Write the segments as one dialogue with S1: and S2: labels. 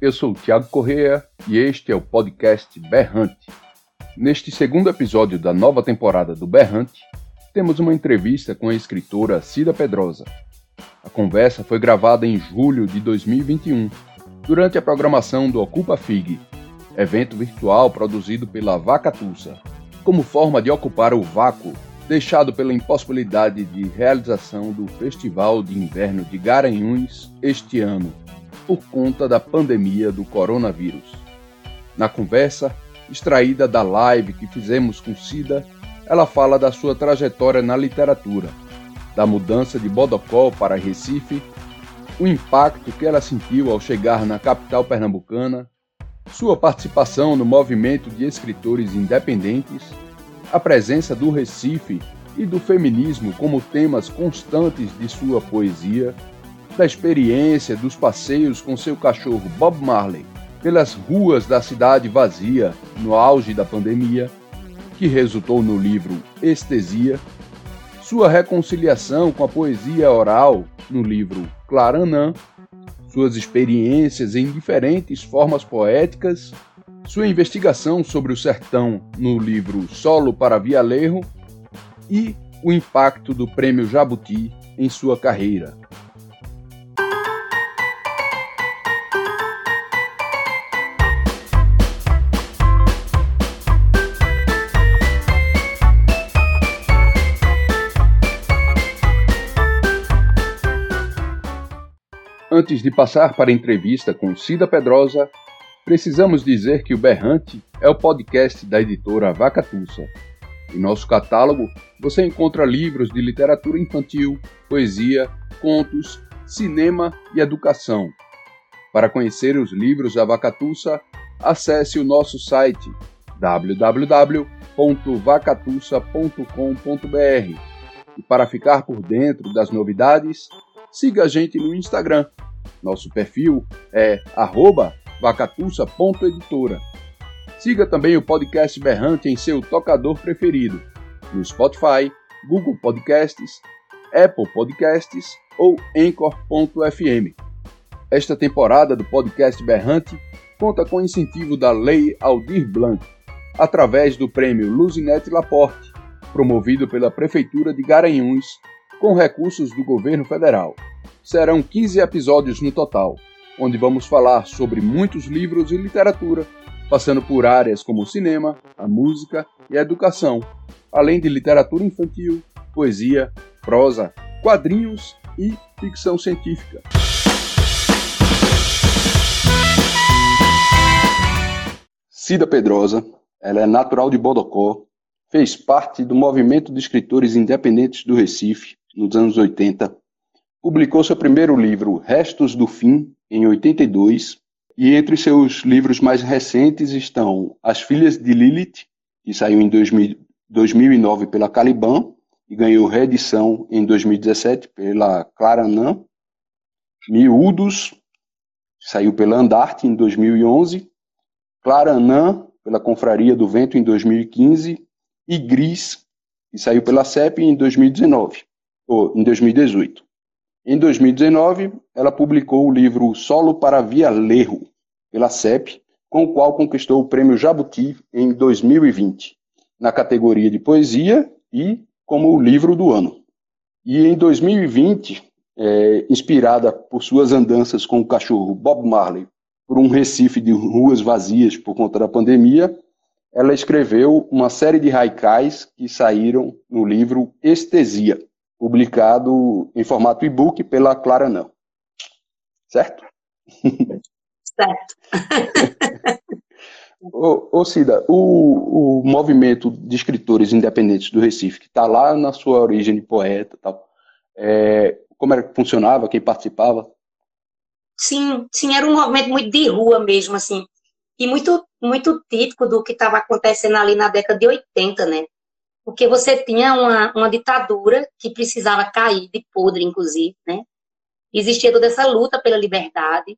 S1: eu sou o Tiago Correa e este é o podcast Berrante. Neste segundo episódio da nova temporada do Berrante, temos uma entrevista com a escritora Cida Pedrosa. A conversa foi gravada em julho de 2021, durante a programação do Ocupa FIG, evento virtual produzido pela Vacatussa, como forma de ocupar o vácuo deixado pela impossibilidade de realização do Festival de Inverno de Garanhuns este ano, por conta da pandemia do coronavírus. Na conversa, extraída da live que fizemos com Cida, ela fala da sua trajetória na literatura, da mudança de Bodocó para Recife, o impacto que ela sentiu ao chegar na capital pernambucana, sua participação no movimento de escritores independentes, a presença do Recife e do feminismo como temas constantes de sua poesia da experiência dos passeios com seu cachorro Bob Marley pelas ruas da cidade vazia no auge da pandemia, que resultou no livro Estesia, sua reconciliação com a poesia oral no livro Claranã, suas experiências em diferentes formas poéticas, sua investigação sobre o sertão no livro Solo para Vialerro e o impacto do Prêmio Jabuti em sua carreira. Antes de passar para a entrevista com Cida Pedrosa, precisamos dizer que o Berrante é o podcast da editora Vacatussa. Em nosso catálogo você encontra livros de literatura infantil, poesia, contos, cinema e educação. Para conhecer os livros da Vacatussa, acesse o nosso site www.vacatussa.com.br. E para ficar por dentro das novidades, siga a gente no Instagram nosso perfil é vacatussa.editora. Siga também o podcast Berrante em seu tocador preferido, no Spotify, Google Podcasts, Apple Podcasts ou Anchor.fm. Esta temporada do podcast Berrante conta com incentivo da Lei Aldir Blanc, através do prêmio Luzinete Laporte, promovido pela Prefeitura de Garanhuns, com recursos do governo federal. Serão 15 episódios no total, onde vamos falar sobre muitos livros e literatura, passando por áreas como o cinema, a música e a educação, além de literatura infantil, poesia, prosa, quadrinhos e ficção científica. Cida Pedrosa, ela é natural de Bodocó, fez parte do movimento de escritores independentes do Recife nos anos 80 Publicou seu primeiro livro, Restos do Fim, em 82, e entre seus livros mais recentes estão As Filhas de Lilith, que saiu em 2000, 2009 pela Caliban e ganhou reedição em 2017 pela Claranã, Miúdos, saiu pela Andarte em 2011, Claranã, pela Confraria do Vento em 2015, e Gris, que saiu pela CEP em 2019, ou em 2018. Em 2019, ela publicou o livro Solo para Via Lerro, pela CEP, com o qual conquistou o prêmio Jabuti em 2020, na categoria de poesia e como o livro do ano. E em 2020, é, inspirada por suas andanças com o cachorro Bob Marley por um Recife de ruas vazias por conta da pandemia, ela escreveu uma série de haikais que saíram no livro Estesia publicado em formato e-book pela Clara Não. Certo?
S2: Certo.
S1: ô, ô Cida, o, o movimento de escritores independentes do Recife, que está lá na sua origem de poeta tal,
S3: É, como era que funcionava, quem participava?
S2: Sim, sim, era um movimento muito de rua mesmo, assim, e muito, muito típico do que estava acontecendo ali na década de 80, né? Porque você tinha uma, uma ditadura que precisava cair de podre, inclusive, né? Existia toda essa luta pela liberdade,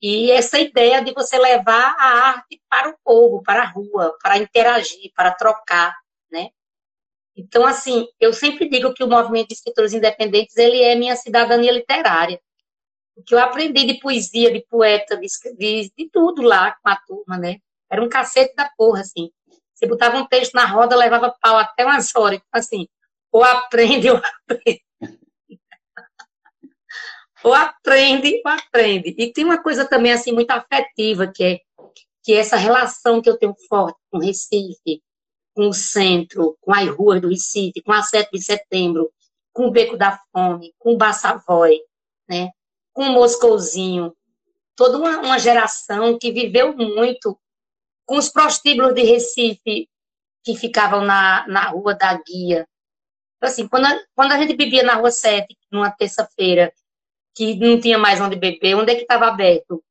S2: e essa ideia de você levar a arte para o povo, para a rua, para interagir, para trocar, né? Então, assim, eu sempre digo que o movimento de escritores independentes, ele é minha cidadania literária. O que eu aprendi de poesia, de poeta, de, de, de tudo lá com a turma, né? Era um cacete da porra, assim. Você botava um texto na roda, levava pau até umas horas. Assim, ou aprende ou aprende ou aprende ou aprende. E tem uma coisa também assim muito afetiva que é que é essa relação que eu tenho forte com Recife, com o centro, com as ruas do Recife, com a 7 de setembro, com o Beco da Fome, com o Bassavoy, né? com o Moscouzinho, toda uma, uma geração que viveu muito com os prostíbulos de Recife que ficavam na, na Rua da Guia. Então, assim, quando a, quando a gente bebia na Rua 7, numa terça-feira, que não tinha mais onde beber, onde é que estava aberto?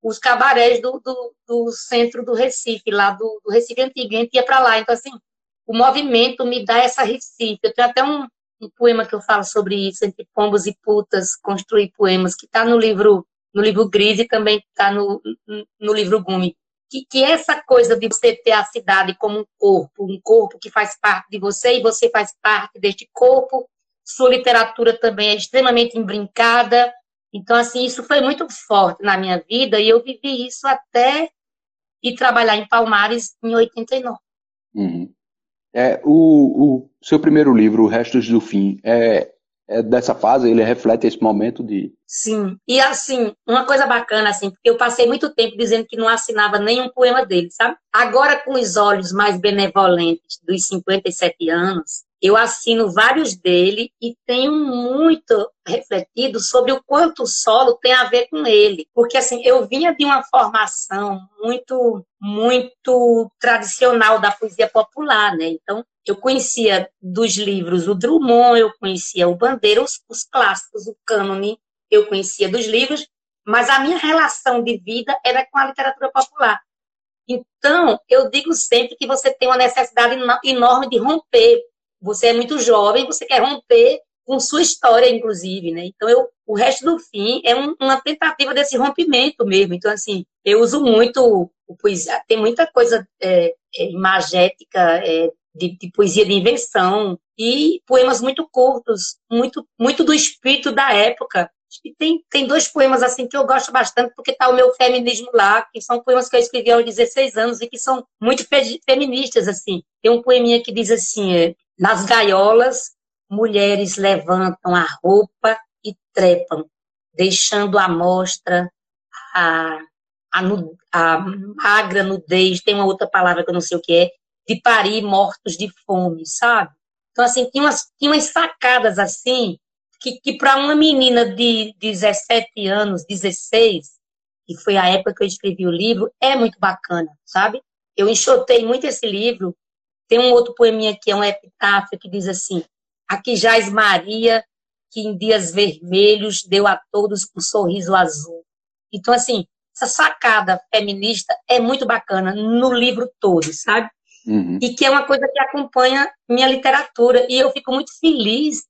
S2: Os cabarés do, do, do, centro do Recife, lá do, do Recife Antigo, a gente ia para lá. Então, assim, o movimento me dá essa Recife. Eu tenho até um, um poema que eu falo sobre isso, entre pombos e putas, construir poemas, que está no livro no livro Gris e também está no, no livro Gumi. Que, que essa coisa de você ter a cidade como um corpo, um corpo que faz parte de você e você faz parte deste corpo, sua literatura também é extremamente embrincada. Então, assim, isso foi muito forte na minha vida e eu vivi isso até ir trabalhar em Palmares em 89.
S3: Uhum. É, o, o seu primeiro livro, Restos do Fim, é, é dessa fase, ele reflete esse momento de.
S2: Sim, e assim, uma coisa bacana, assim, porque eu passei muito tempo dizendo que não assinava nenhum poema dele, sabe? Agora, com os olhos mais benevolentes dos 57 anos, eu assino vários dele e tenho muito refletido sobre o quanto o solo tem a ver com ele. Porque, assim, eu vinha de uma formação muito, muito tradicional da poesia popular, né? Então, eu conhecia dos livros o Drummond, eu conhecia o Bandeira, os, os clássicos, o cânone, eu conhecia dos livros, mas a minha relação de vida era com a literatura popular. Então, eu digo sempre que você tem uma necessidade enorme de romper você é muito jovem, você quer romper com sua história, inclusive, né? Então, eu, o resto do fim é um, uma tentativa desse rompimento mesmo. Então, assim, eu uso muito o poesia, tem muita coisa é, é, imagética, é, de, de, poesia de invenção e poemas muito curtos, muito, muito do espírito da época. E tem, tem dois poemas assim que eu gosto bastante, porque está o meu feminismo lá, que são poemas que eu escrevi aos 16 anos e que são muito fe feministas, assim. Tem um poeminha que diz assim, é, nas gaiolas, mulheres levantam a roupa e trepam, deixando à mostra a, a, a magra nudez, tem uma outra palavra que eu não sei o que é, de parir mortos de fome, sabe? Então, assim, tinha umas, tinha umas sacadas assim, que, que para uma menina de 17 anos, 16, que foi a época que eu escrevi o livro, é muito bacana, sabe? Eu enxotei muito esse livro tem um outro poeminha que é um epitáfio que diz assim: Aqui jaz Maria, que em dias vermelhos deu a todos um sorriso azul. Então, assim, essa sacada feminista é muito bacana no livro todo, sabe? Uhum. E que é uma coisa que acompanha minha literatura. E eu fico muito feliz,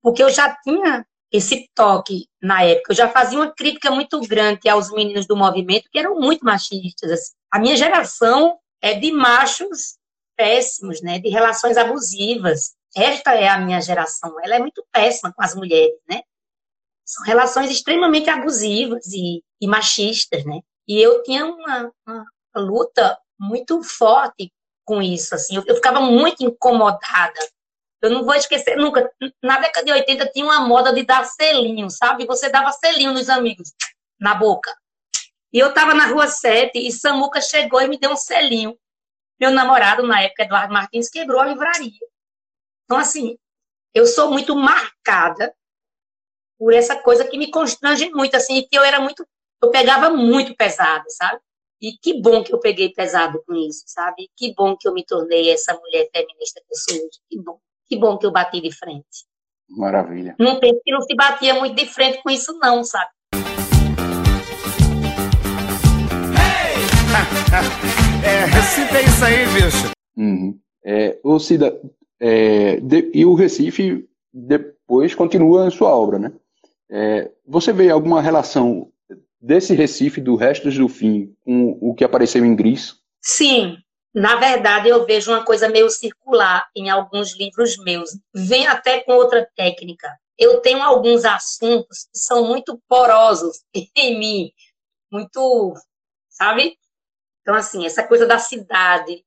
S2: porque eu já tinha esse toque na época. Eu já fazia uma crítica muito grande aos meninos do movimento, que eram muito machistas. Assim. A minha geração é de machos péssimos, né, de relações abusivas. Esta é a minha geração, ela é muito péssima com as mulheres, né? São relações extremamente abusivas e, e machistas, né? E eu tinha uma, uma, luta muito forte com isso, assim. Eu, eu ficava muito incomodada. Eu não vou esquecer nunca. Na década de 80 tinha uma moda de dar selinho, sabe? Você dava selinho nos amigos, na boca. E eu estava na rua 7 e Samuca chegou e me deu um selinho. Meu namorado, na época, Eduardo Martins, quebrou a livraria. Então, assim, eu sou muito marcada por essa coisa que me constrange muito, assim, que eu era muito, eu pegava muito pesado, sabe? E que bom que eu peguei pesado com isso, sabe? Que bom que eu me tornei essa mulher feminista que eu sou hoje. Que bom. Que bom que eu bati de frente.
S3: Maravilha.
S2: Num tempo que não se batia muito de frente com isso, não, sabe?
S4: é, Recife é isso aí, bicho.
S3: Uhum. É, ô Cida, é, de, e o Recife depois continua em sua obra, né? É, você vê alguma relação desse Recife do resto do fim com o que apareceu em Gris?
S2: Sim, na verdade, eu vejo uma coisa meio circular em alguns livros meus. Vem até com outra técnica. Eu tenho alguns assuntos que são muito porosos em mim, muito, sabe? Então, assim, essa coisa da cidade,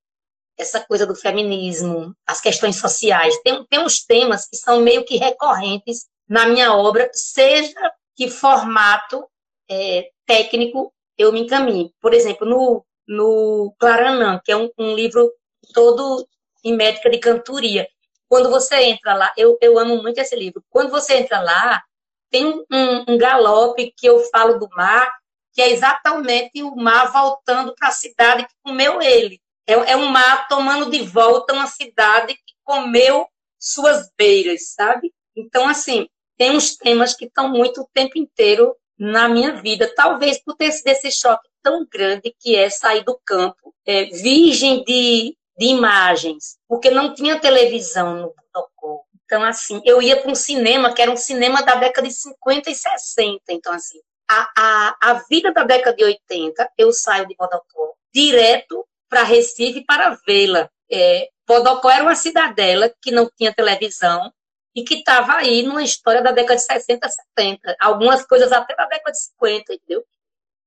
S2: essa coisa do feminismo, as questões sociais, tem, tem uns temas que são meio que recorrentes na minha obra, seja que formato é, técnico eu me encaminhe. Por exemplo, no no Claranã, que é um, um, livro todo em médica de cantoria. Quando você entra lá, eu, eu amo muito esse livro. Quando você entra lá, tem um, um galope que eu falo do mar, que é exatamente o mar voltando para a cidade que comeu ele. É, é um mar tomando de volta uma cidade que comeu suas beiras, sabe? Então, assim, tem uns temas que estão muito o tempo inteiro na minha vida. Talvez por ter sido esse choque tão grande que é sair do campo, é, virgem de, de imagens, porque não tinha televisão no protocolo. Então, assim, eu ia para um cinema que era um cinema da década de 50 e 60. Então, assim, a, a, a vida da década de 80, eu saio de Bodocó direto para Recife para vê-la. É, Bodocó era uma cidadela que não tinha televisão e que estava aí numa história da década de 60, 70. Algumas coisas até da década de 50, entendeu?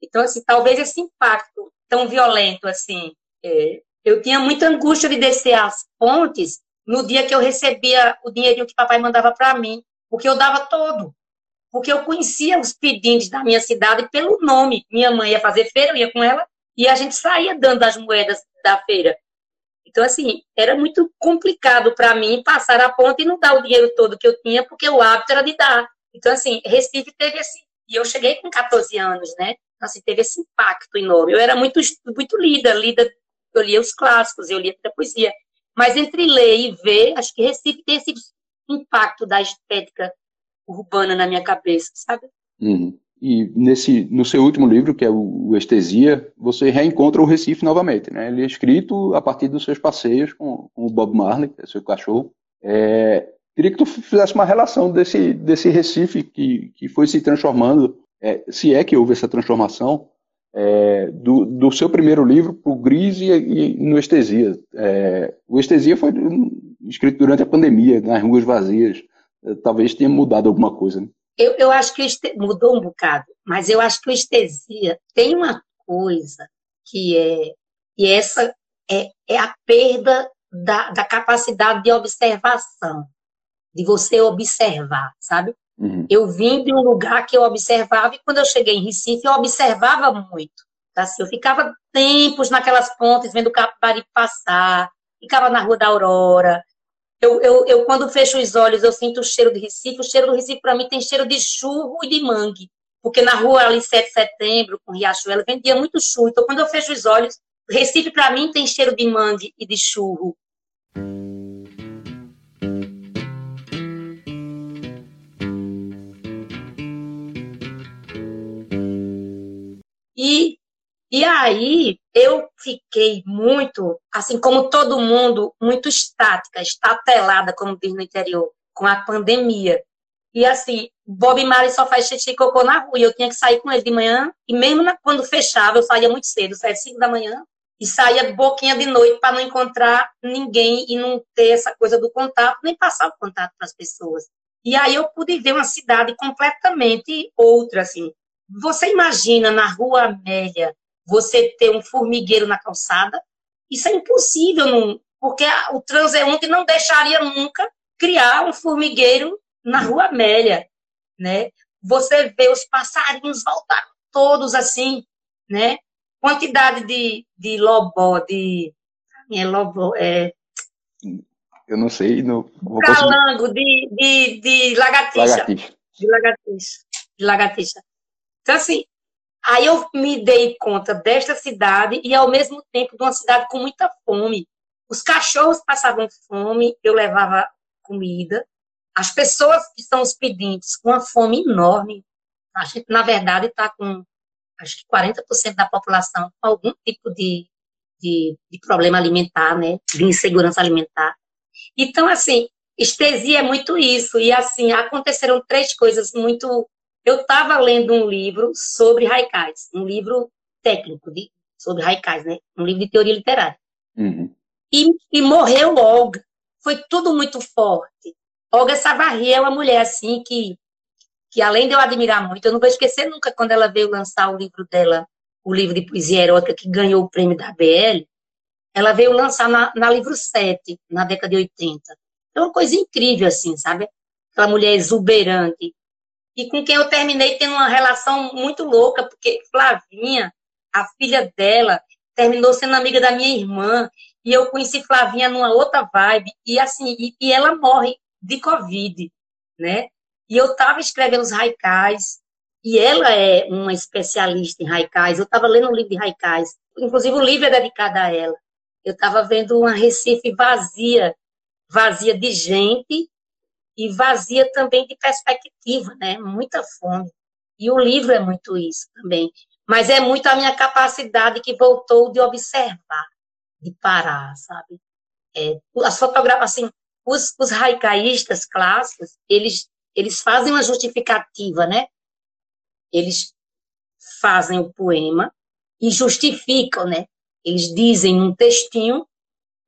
S2: Então, assim, talvez esse impacto tão violento, assim, é, eu tinha muita angústia de descer as pontes no dia que eu recebia o dinheirinho que papai mandava para mim, porque eu dava todo. Porque eu conhecia os pedintes da minha cidade pelo nome. Minha mãe ia fazer feira, eu ia com ela, e a gente saía dando as moedas da feira. Então, assim, era muito complicado para mim passar a ponte e não dar o dinheiro todo que eu tinha, porque o hábito era de dar. Então, assim, Recife teve esse. E eu cheguei com 14 anos, né? assim, teve esse impacto enorme. Eu era muito, muito lida, lida, eu lia os clássicos, eu lia a poesia. Mas entre ler e ver, acho que Recife tem esse impacto da estética urbana na minha cabeça, sabe?
S3: Uhum. E nesse, no seu último livro, que é o, Estesia, você reencontra o Recife novamente, né? Ele é escrito a partir dos seus passeios com, com o Bob Marley, que é seu cachorro. É, queria que tu fizesse uma relação desse, desse Recife que, que foi se transformando é, se é que houve essa transformação, é, do, do, seu primeiro livro para o Gris e, e, no Estesia. É, o Estesia foi escrito durante a pandemia, nas ruas vazias. É, talvez tenha mudado alguma coisa. Né?
S2: Eu, eu acho que este... mudou um bocado, mas eu acho que o Estesia tem uma coisa que é. E essa é, é a perda da, da capacidade de observação, de você observar, sabe? Uhum. Eu vim de um lugar que eu observava, e quando eu cheguei em Recife, eu observava muito. Tá? Assim, eu ficava tempos naquelas pontes, vendo o Capibari passar, ficava na Rua da Aurora. Eu, eu, eu, quando fecho os olhos, eu sinto o cheiro de Recife. O cheiro do Recife, para mim, tem cheiro de churro e de mangue. Porque na rua ali, 7 de setembro, com Riachuelo, vendia muito churro. Então, quando eu fecho os olhos, Recife, para mim, tem cheiro de mangue e de churro. E, e aí eu fiquei muito, assim como todo mundo, muito estática, estatelada, como diz no interior, com a pandemia. E assim, Bob Marley só faz xixi e cocô na rua. E eu tinha que sair com ele de manhã. E mesmo na, quando fechava, eu saía muito cedo, saía às 5 da manhã. E saía boquinha de noite para não encontrar ninguém e não ter essa coisa do contato, nem passar o contato para as pessoas. E aí eu pude ver uma cidade completamente outra, assim. Você imagina na Rua Amélia você ter um formigueiro na calçada? Isso é impossível, não, porque a, o transeunte não deixaria nunca criar um formigueiro na Rua Amélia, né? Você vê os passarinhos voltaram todos assim, né? Quantidade de, de lobó, de é lobó, é
S3: eu não sei, não
S2: vou Calango, de, de, de lagartixa. lagartixa. De lagartixa. De lagartixa. Então, assim, aí eu me dei conta desta cidade e, ao mesmo tempo, de uma cidade com muita fome. Os cachorros passavam fome, eu levava comida, as pessoas que são os pedintes com uma fome enorme, a gente, na verdade, está com, acho que 40% da população com algum tipo de, de, de, problema alimentar, né, de insegurança alimentar. Então, assim, estesia é muito isso, e assim, aconteceram três coisas muito... Eu estava lendo um livro sobre haikais, um livro técnico de, sobre haikais, né, um livro de teoria literária. Uhum. E, e morreu Olga. Foi tudo muito forte. Olga Savarri é uma mulher assim que, que além de eu admirar muito, eu não vou esquecer nunca quando ela veio lançar o livro dela, o livro de poesia erótica que ganhou o prêmio da BL, ela veio lançar na, na livro 7, na década de 80. É uma coisa incrível, assim, sabe? Aquela mulher exuberante. E com quem eu terminei tendo uma relação muito louca, porque Flavinha, a filha dela, terminou sendo amiga da minha irmã, e eu conheci Flavinha numa outra vibe, e assim, e, e ela morre de Covid, né? E eu estava escrevendo os haikais, e ela é uma especialista em haikais. Eu estava lendo um livro de haikais, inclusive o livro é dedicado a ela. Eu estava vendo uma Recife vazia, vazia de gente e vazia também de perspectiva, né? Muita fome. E o livro é muito isso também. Mas é muito a minha capacidade que voltou de observar, de parar, sabe? É, as fotografias, assim, os, os haicaístas clássicos, eles, eles fazem uma justificativa, né? Eles fazem o poema e justificam, né? Eles dizem um textinho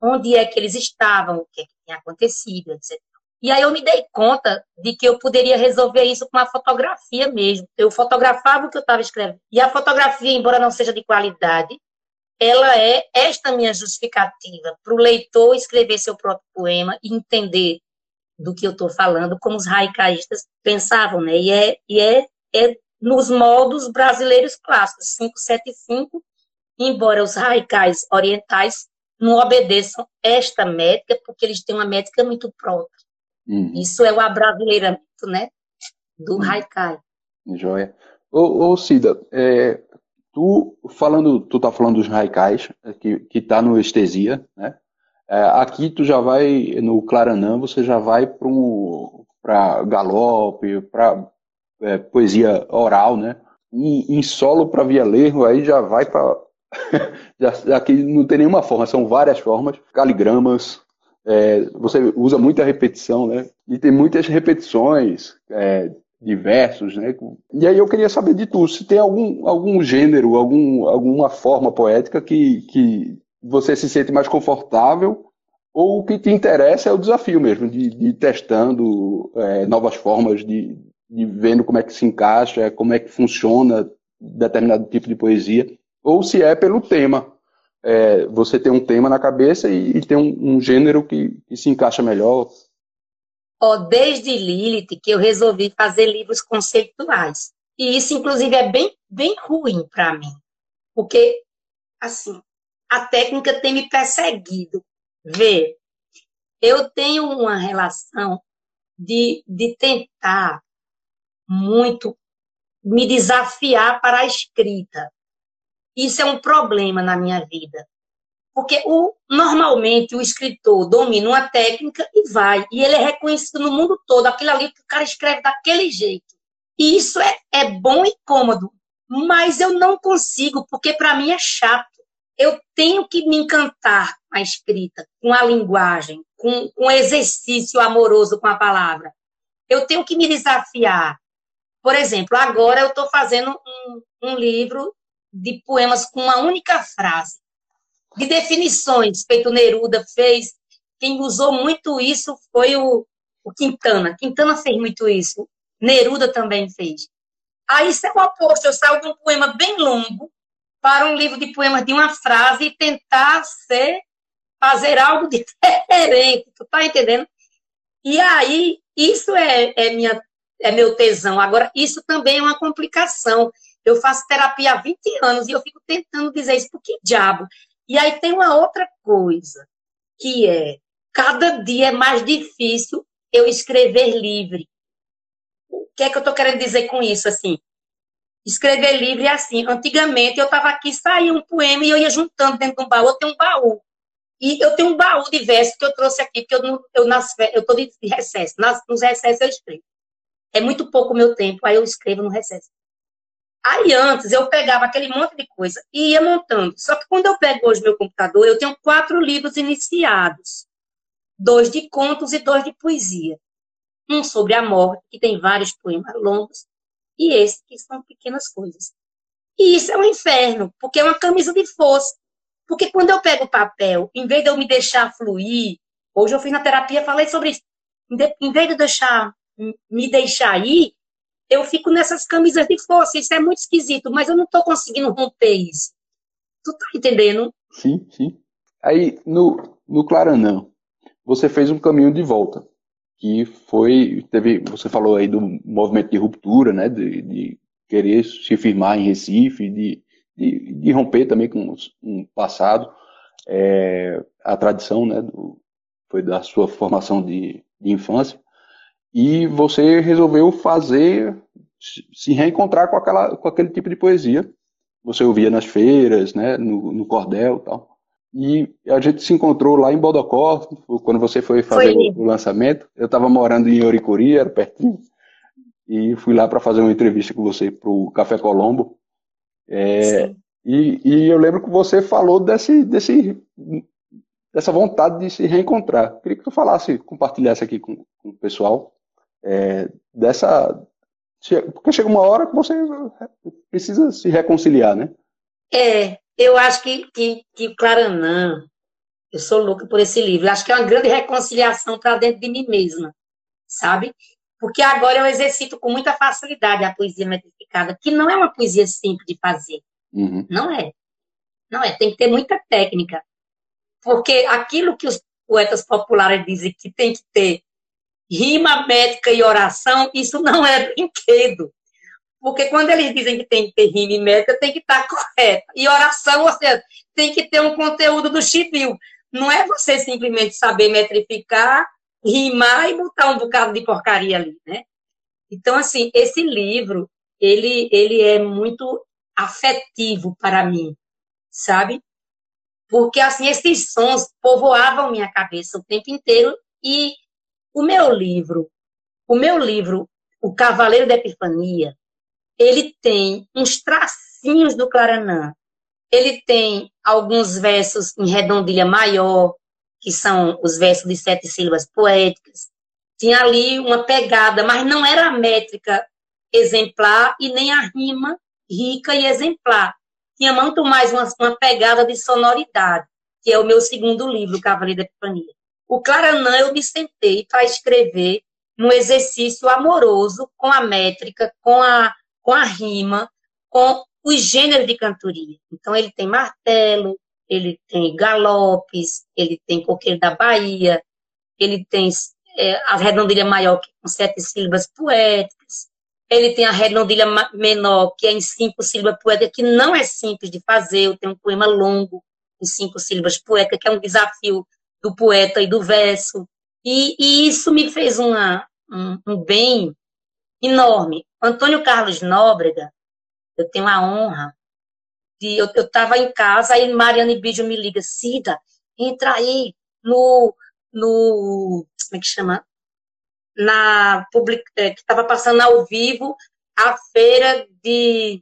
S2: onde é que eles estavam, o que, é que tinha acontecido, etc. E aí eu me dei conta de que eu poderia resolver isso com uma fotografia mesmo. Eu fotografava o que eu estava escrevendo. E a fotografia, embora não seja de qualidade, ela é esta minha justificativa para o leitor escrever seu próprio poema e entender do que eu estou falando, como os haicaístas pensavam, né? E é, e é, é nos modos brasileiros clássicos, 575, embora os haikais orientais não obedeçam esta métrica, porque eles têm uma métrica muito própria. Uhum. Isso é o abrasileiramento, né? Do uhum. haikai.
S3: Joia. Ô, ô Cida, é, Tu falando, tu tá falando dos raicais, que, que tá no Estesia, né? É, aqui tu já vai, no Claranã, você já vai para um, galope, para é, poesia oral, né? E em solo para via lerro, aí já vai para. aqui não tem nenhuma forma, são várias formas, caligramas, é, você usa muita repetição, né? E tem muitas repetições, é, diversos, né? E aí eu queria saber de tu, se tem algum, algum gênero, algum, alguma forma poética que, que você se sente mais confortável ou o que te interessa é o desafio mesmo, de, de ir testando é, novas formas, de, de vendo como é que se encaixa, como é que funciona determinado tipo de poesia, ou se é pelo tema. É, você tem um tema na cabeça e, e tem um, um gênero que, que se encaixa melhor,
S2: ó, desde Lilith que eu resolvi fazer livros conceituais. E isso, inclusive, é bem, bem ruim para mim. Porque, assim, a técnica tem me perseguido. Vê, eu tenho uma relação de, de tentar muito me desafiar para a escrita. Isso é um problema na minha vida. Porque o, normalmente o escritor domina uma técnica e vai. E ele é reconhecido no mundo todo. Aquilo ali que o cara escreve daquele jeito. E isso é, é bom e cômodo. Mas eu não consigo, porque para mim é chato. Eu tenho que me encantar com a escrita, com a linguagem, com, com o exercício amoroso com a palavra. Eu tenho que me desafiar. Por exemplo, agora eu estou fazendo um, um livro de poemas com uma única frase de definições, feito Neruda fez. Quem usou muito isso foi o, o Quintana. Quintana fez muito isso. Neruda também fez. Aí isso é o oposto. Eu saio de um poema bem longo para um livro de poemas de uma frase e tentar ser, fazer algo diferente. Tu tá entendendo? E aí, isso é, é, minha, é meu tesão. Agora, isso também é uma complicação. Eu faço terapia há 20 anos e eu fico tentando dizer isso. Por que diabo? E aí tem uma outra coisa, que é, cada dia é mais difícil eu escrever livre. O que é que eu estou querendo dizer com isso, assim? Escrever livre é assim. Antigamente eu estava aqui, saía um poema e eu ia juntando dentro de um baú. Eu tenho um baú. E eu tenho um baú de versos que eu trouxe aqui, porque eu, não, eu, nas, eu tô de recesso. Nas, nos recessos eu escrevo. É muito pouco o meu tempo, aí eu escrevo no recesso. Aí antes eu pegava aquele monte de coisa e ia montando. Só que quando eu pego hoje meu computador, eu tenho quatro livros iniciados: dois de contos e dois de poesia. Um sobre a morte, que tem vários poemas longos, e esse que são pequenas coisas. E isso é um inferno, porque é uma camisa de força. Porque quando eu pego o papel, em vez de eu me deixar fluir, hoje eu fiz na terapia, falei sobre isso. Em vez de eu deixar, me deixar ir, eu fico nessas camisas de força. Isso é muito esquisito, mas eu não estou conseguindo romper isso. Tu tá entendendo?
S3: Sim, sim. Aí, no, no Claranã, você fez um caminho de volta, que foi, teve, você falou aí do movimento de ruptura, né, de, de querer se firmar em Recife, de, de, de romper também com um passado, é, a tradição, né, do, foi da sua formação de, de infância, e você resolveu fazer, se reencontrar com, aquela, com aquele tipo de poesia. Você ouvia nas feiras, né, no, no cordel e tal. E a gente se encontrou lá em Bodocó, quando você foi fazer foi. o, lançamento. Eu estava morando em Oricuri, era pertinho, e fui lá para fazer uma entrevista com você para o Café Colombo. É, e, e, eu lembro que você falou desse, desse, dessa vontade de se reencontrar. Queria que tu falasse, compartilhasse aqui com, com o pessoal é, dessa. Porque chega uma hora que você precisa se reconciliar, né?
S2: É, eu acho que, que, que Claranã, eu sou louca por esse livro, eu acho que é uma grande reconciliação para dentro de mim mesma, sabe? Porque agora eu exercito com muita facilidade a poesia metrificada, que não é uma poesia simples de fazer. Uhum. Não é. Não é, tem que ter muita técnica. Porque aquilo que os poetas populares dizem que tem que ter rima, métrica e oração, isso não é brinquedo. Porque quando eles dizem que tem que ter rima e métrica, tem que estar correta. E oração, ou seja, tem que ter um conteúdo do chibio. Não é você simplesmente saber metrificar, rimar e botar um bocado de porcaria ali, né? Então, assim, esse livro, ele, ele é muito afetivo para mim, sabe? Porque, assim, esses sons povoavam minha cabeça o tempo inteiro e o meu livro, o meu livro, O Cavaleiro da Epifania, ele tem uns tracinhos do Claranã. Ele tem alguns versos em redondilha maior, que são os versos de sete sílabas poéticas. Tinha ali uma pegada, mas não era a métrica exemplar e nem a rima rica e exemplar. Tinha muito mais uma, uma pegada de sonoridade, que é o meu segundo livro, Cavaleiro da Epifania. O Claranã eu me sentei para escrever num exercício amoroso com a métrica, com a, com a rima, com os gêneros de cantoria. Então, ele tem martelo, ele tem galopes, ele tem coqueiro da Bahia, ele tem é, a redondilha maior com sete sílabas poéticas, ele tem a redondilha menor, que é em cinco sílabas poéticas, que não é simples de fazer. Eu tenho um poema longo, em cinco sílabas poéticas, que é um desafio do poeta e do verso. E, e isso me fez uma, um, um, bem enorme. Antônio Carlos Nóbrega, eu tenho a honra de. Eu estava em casa, aí Mariana Bidio me liga, Cida, entra aí no. no como é que chama? Na public, é, que estava passando ao vivo a feira de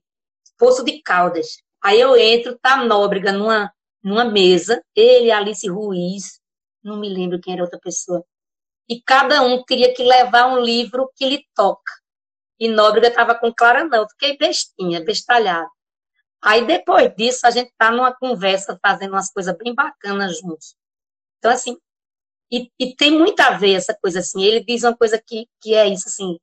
S2: Poço de Caldas. Aí eu entro, tá Nóbrega numa, numa mesa, ele, Alice Ruiz, não me lembro quem era outra pessoa. E cada um teria que levar um livro que lhe toca. E Nóbrega estava com Clara, não. Fiquei bestinha, bestalhada. Aí depois disso, a gente tá numa conversa, fazendo umas coisas bem bacanas juntos. Então, assim, e, e, tem muito a ver essa coisa assim. Ele diz uma coisa que, que é isso, assim.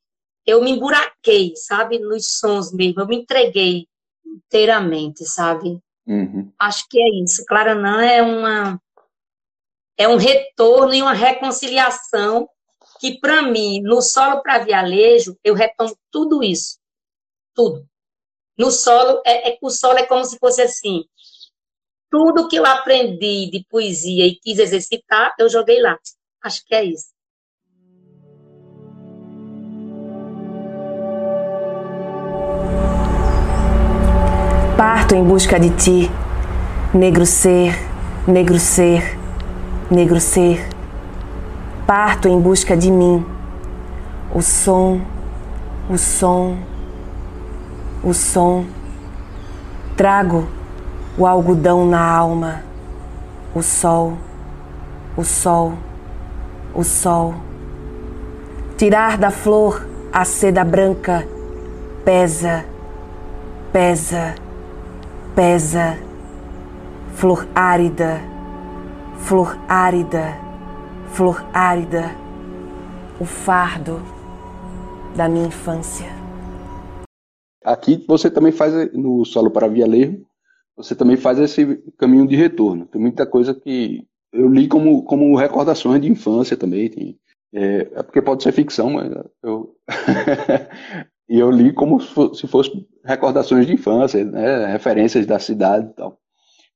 S2: Eu me emburaquei, sabe, nos sons mesmo. Eu me entreguei inteiramente, sabe? Uhum. Acho que é isso. Claranã é uma é um retorno e uma reconciliação que, para mim, no solo para vialejo, eu retomo tudo isso. Tudo. No solo, é, é, o solo é como se fosse assim. Tudo que eu aprendi de poesia e quis exercitar, eu joguei lá. Acho que é isso.
S5: Parto em busca de ti, negro ser, negro ser Negro ser, parto em busca de mim. O som, o som, o som. Trago o algodão na alma, o sol, o sol, o sol. Tirar da flor a seda branca pesa, pesa, pesa. Flor árida, flor árida, flor árida, o fardo da minha infância.
S3: Aqui você também faz no solo para Vialejo, você também faz esse caminho de retorno. Tem muita coisa que eu li como, como recordações de infância também. Tem, é, é, porque pode ser ficção, mas eu e eu li como se fosse recordações de infância, né, referências da cidade e tal.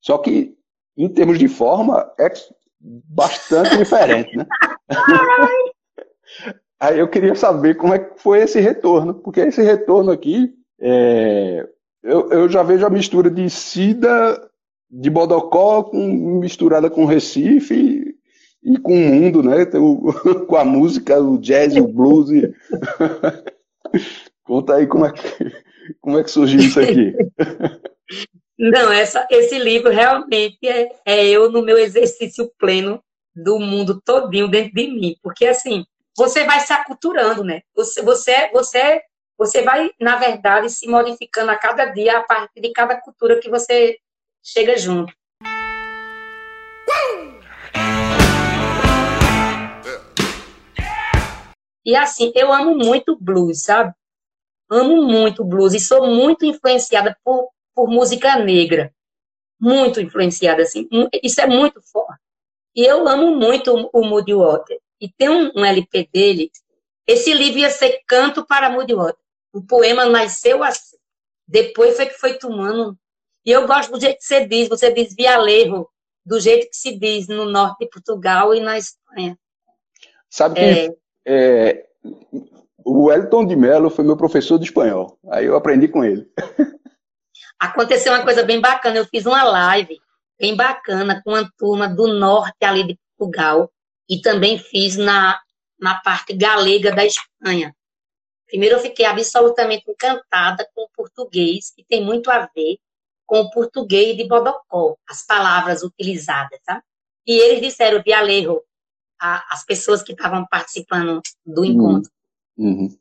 S3: Só que em termos de forma é bastante diferente, né? Aí eu queria saber como é que foi esse retorno, porque esse retorno aqui, é, eu, eu já vejo a mistura de Cida, de Bodocó, com, misturada com Recife e, com o mundo, né? O, com a música, o jazz, o blues. E... Conta aí como é que, como é que surgiu isso aqui.
S2: Não, essa, esse livro realmente é, é eu no meu exercício pleno do mundo todinho dentro de mim, porque assim, você vai se aculturando, né? Você, você, você, você vai, na verdade, se modificando a cada dia a partir de cada cultura que você chega junto. E assim, eu amo muito blues, sabe? Amo muito blues e sou muito influenciada por, por música negra. Muito influenciada, assim. Isso é muito forte. E eu amo muito o Moody Water. E tem um, um, LP dele. Esse livro ia ser Canto para Moody Water. O poema nasceu assim. Depois foi que foi tomando. E eu gosto do jeito que você diz. Você diz Vialejo, do jeito que se diz no norte de Portugal e na Espanha.
S3: Sabe que é, é, o Elton de Mello foi meu professor de espanhol. Aí eu aprendi com ele.
S2: Aconteceu uma coisa bem bacana. Eu fiz uma live bem bacana com uma turma do norte ali de Portugal e também fiz na, na parte galega da Espanha. Primeiro, eu fiquei absolutamente encantada com o português, que tem muito a ver com o português de Bodocó, as palavras utilizadas, tá? E eles disseram, Vialejo, as pessoas que estavam participando do uhum. encontro. Uhum.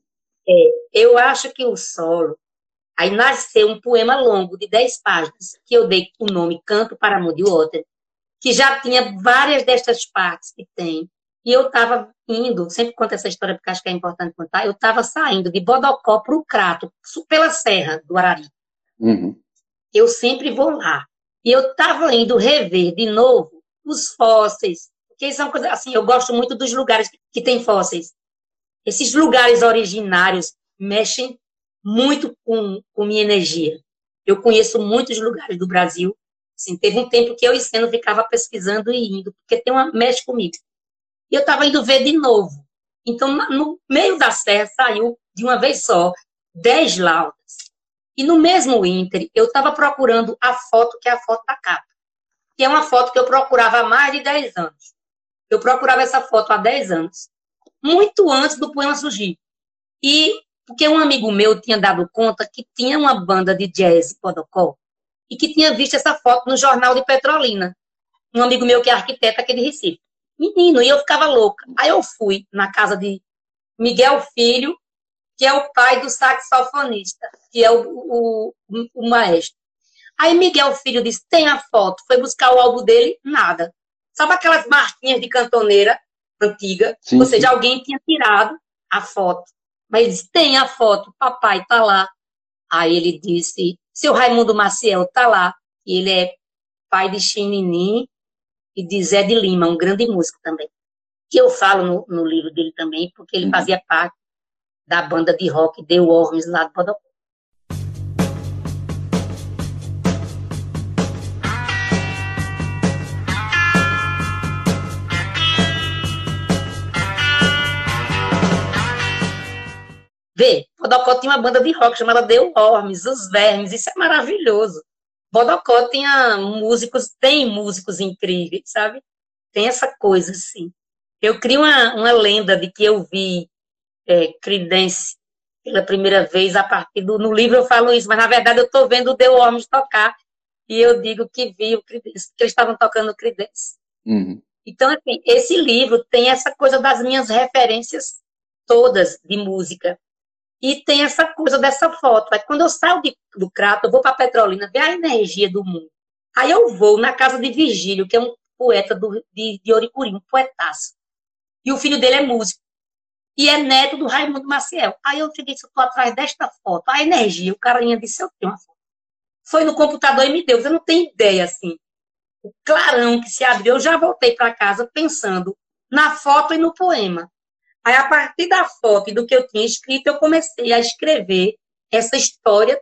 S2: É, eu acho que o solo, aí nasceu um poema longo de 10 páginas, que eu dei o nome Canto para Moody Water, que já tinha várias destas partes que tem. E eu estava indo, sempre conto essa história porque acho que é importante contar, eu estava saindo de Bodocó para o Crato, pela Serra do Arari. Uhum. Eu sempre vou lá. E eu estava indo rever de novo os fósseis, porque são coisas assim, eu gosto muito dos lugares que tem fósseis. Esses lugares originários mexem muito com, com minha energia. Eu conheço muitos lugares do Brasil Assim, teve um tempo que eu e Seno ficava pesquisando e indo, porque tem uma mexe comigo. E eu estava indo ver de novo. Então, no meio da serra, saiu de uma vez só dez laudas. E no mesmo Inter, eu estava procurando a foto que é a foto da capa, que é uma foto que eu procurava há mais de dez anos. Eu procurava essa foto há dez anos, muito antes do poema surgir. E porque um amigo meu tinha dado conta que tinha uma banda de jazz Podocó, e que tinha visto essa foto no jornal de Petrolina. Um amigo meu que é arquiteto aqui de Recife. Menino, e eu ficava louca. Aí eu fui na casa de Miguel Filho, que é o pai do saxofonista, que é o, o, o maestro. Aí Miguel Filho disse: tem a foto. Foi buscar o álbum dele, nada. Sabe aquelas marquinhas de cantoneira antiga? Sim, Ou seja, sim. alguém tinha tirado a foto. Mas ele disse: tem a foto, papai tá lá. Aí ele disse: seu Raimundo Maciel está lá, e ele é pai de Xininim e de Zé de Lima, um grande músico também. Que eu falo no, no livro dele também, porque ele uhum. fazia parte da banda de rock The Worms lá do Podocó. Vê, Bodocó tinha uma banda de rock chamada The Worms, Os Vermes, isso é maravilhoso. Bodocó tinha músicos, tem músicos incríveis, sabe? tem essa coisa, assim. Eu crio uma, uma lenda de que eu vi é, Creedence pela primeira vez a partir do... No livro eu falo isso, mas na verdade eu estou vendo o The Worms tocar e eu digo que vi o Creedence, que eles estavam tocando Creedence.
S3: Uhum.
S2: Então, assim, esse livro tem essa coisa das minhas referências todas de música. E tem essa coisa dessa foto. Aí, quando eu saio de, do Crato, eu vou para Petrolina ver a energia do mundo. Aí eu vou na casa de Virgílio, que é um poeta do, de, de Oricuri, um poetaço. E o filho dele é músico. E é neto do Raimundo Maciel. Aí eu cheguei, eu estou atrás desta foto. A energia, o carinha disse, eu tenho uma foto. Foi no computador e me deu. Você não tem ideia, assim. O clarão que se abriu, eu já voltei para casa pensando na foto e no poema. Aí, a partir da foto e do que eu tinha escrito, eu comecei a escrever essa história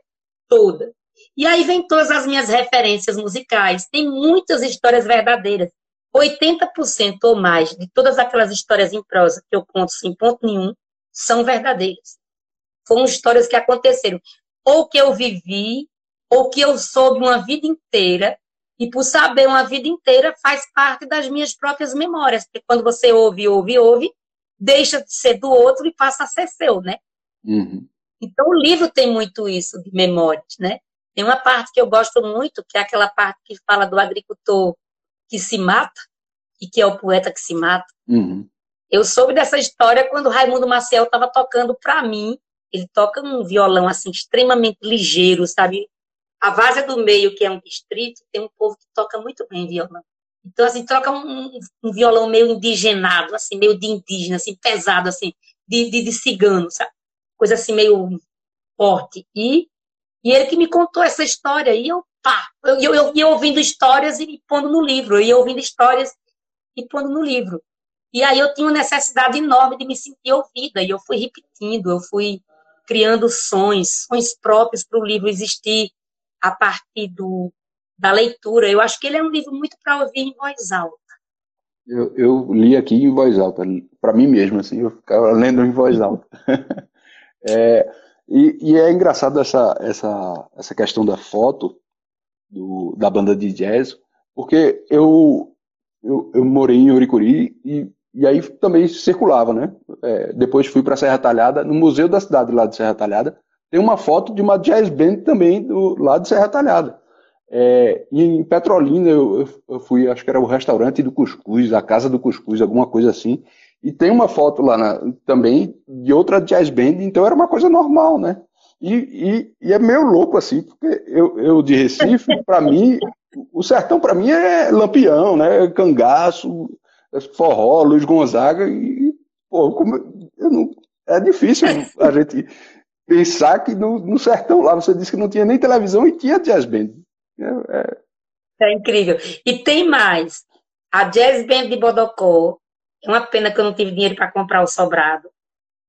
S2: toda. E aí vem todas as minhas referências musicais. Tem muitas histórias verdadeiras. 80% ou mais de todas aquelas histórias em prosa que eu conto sem ponto nenhum são verdadeiras. Foram histórias que aconteceram, ou que eu vivi, ou que eu soube uma vida inteira, e por saber uma vida inteira faz parte das minhas próprias memórias, porque quando você ouve, ouve, ouve, deixa de ser do outro e passa a ser seu, né?
S3: Uhum.
S2: Então o livro tem muito isso de memórias, né? Tem uma parte que eu gosto muito, que é aquela parte que fala do agricultor que se mata e que é o poeta que se mata.
S3: Uhum.
S2: Eu soube dessa história quando Raimundo Maciel estava tocando para mim. Ele toca um violão assim extremamente ligeiro, sabe? A Várzea do Meio, que é um distrito, tem um povo que toca muito bem violão. Então, assim, troca um, um, violão meio indigenado, assim, meio de indígena, assim, pesado, assim, de, de, de cigano, sabe? Coisa assim, meio forte. E, e ele que me contou essa história, e eu, pá, eu, eu, eu ia ouvindo histórias e pondo no livro, eu ia ouvindo histórias e pondo no livro. E aí eu tinha uma necessidade enorme de me sentir ouvida, e eu fui repetindo, eu fui criando sons, sons próprios para o livro existir a partir do, da leitura. Eu acho que ele é um livro muito para ouvir em voz alta.
S3: Eu, eu, li aqui em voz alta, para mim mesmo, assim, eu ficava lendo em voz alta. é, e, e, é engraçado essa, essa, essa questão da foto do, da banda de jazz, porque eu, eu, eu morei em Oricuri e, e aí também circulava, né? É, depois fui para Serra Talhada, no museu da cidade lá de Serra Talhada, tem uma foto de uma jazz band também do lado de Serra Talhada. É, em Petrolina eu, eu, fui, acho que era o restaurante do Cuscuz, a casa do Cuscuz, alguma coisa assim. E tem uma foto lá na, também de outra jazz band, então era uma coisa normal, né? E, e, e é meio louco assim, porque eu, eu de Recife, para mim, o sertão para mim é lampião, né? Cangaço, forró, Luiz Gonzaga e pô, como, não, é difícil a gente pensar que no, no sertão lá você disse que não tinha nem televisão e tinha jazz band. É,
S2: é... é incrível. E tem mais. A Jazz Band de Bodocó, é uma pena que eu não tive dinheiro para comprar o sobrado,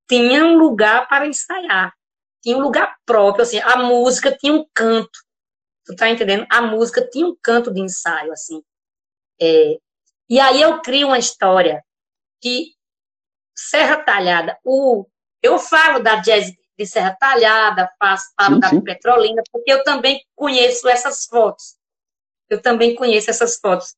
S2: tinha um lugar para ensaiar. Tinha um lugar próprio, assim, a música tinha um canto. Tu tá entendendo? A música tinha um canto de ensaio, assim. É, e aí eu crio uma história que Serra Talhada, o, eu falo da jazz de Serra Talhada, faço, falo sim, da sim. Petrolina, porque eu também conheço essas fotos. Eu também conheço essas fotos.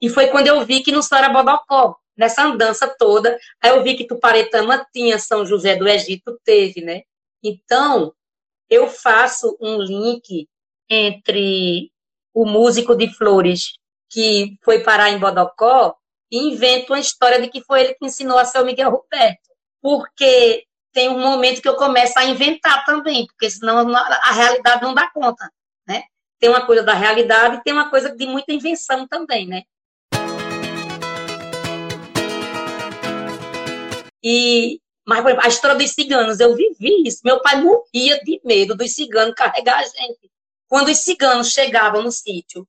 S2: E foi quando eu vi que não só era Bodocó, nessa andança toda, aí eu vi que Tuparetama tinha, São José do Egito teve, né? Então, eu faço um link entre o músico de flores que foi parar em Bodocó e invento uma história de que foi ele que ensinou a ser o Miguel Roberto. Porque tem um momento que eu começo a inventar também, porque senão a realidade não dá conta, né? Tem uma coisa da realidade e tem uma coisa de muita invenção também, né? E, mas, por exemplo, a história dos ciganos, eu vivi isso. Meu pai morria de medo dos ciganos carregar a gente. Quando os ciganos chegavam no sítio,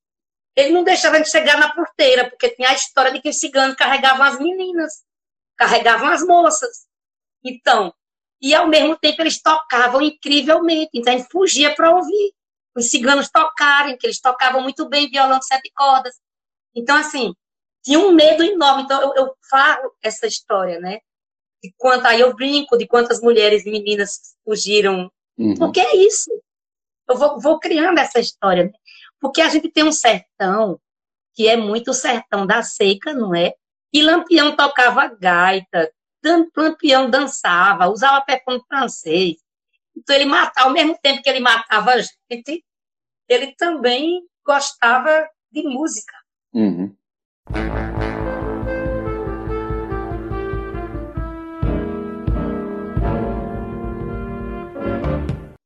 S2: ele não deixava a gente chegar na porteira, porque tinha a história de que os ciganos carregavam as meninas, carregavam as moças. Então, e ao mesmo tempo eles tocavam incrivelmente, então a gente fugia para ouvir os ciganos tocarem, que eles tocavam muito bem violão de sete cordas. Então, assim, tinha um medo enorme. Então, eu, eu falo essa história, né? De quanto, aí eu brinco de quantas mulheres e meninas fugiram. Uhum. Porque é isso. Eu vou, vou criando essa história. Né? Porque a gente tem um sertão que é muito sertão da seca, não é? E Lampião tocava gaita, Lampião dançava, usava perfume francês. Então ele matava, ao mesmo tempo que ele matava a gente, ele também gostava de música.
S3: Uhum.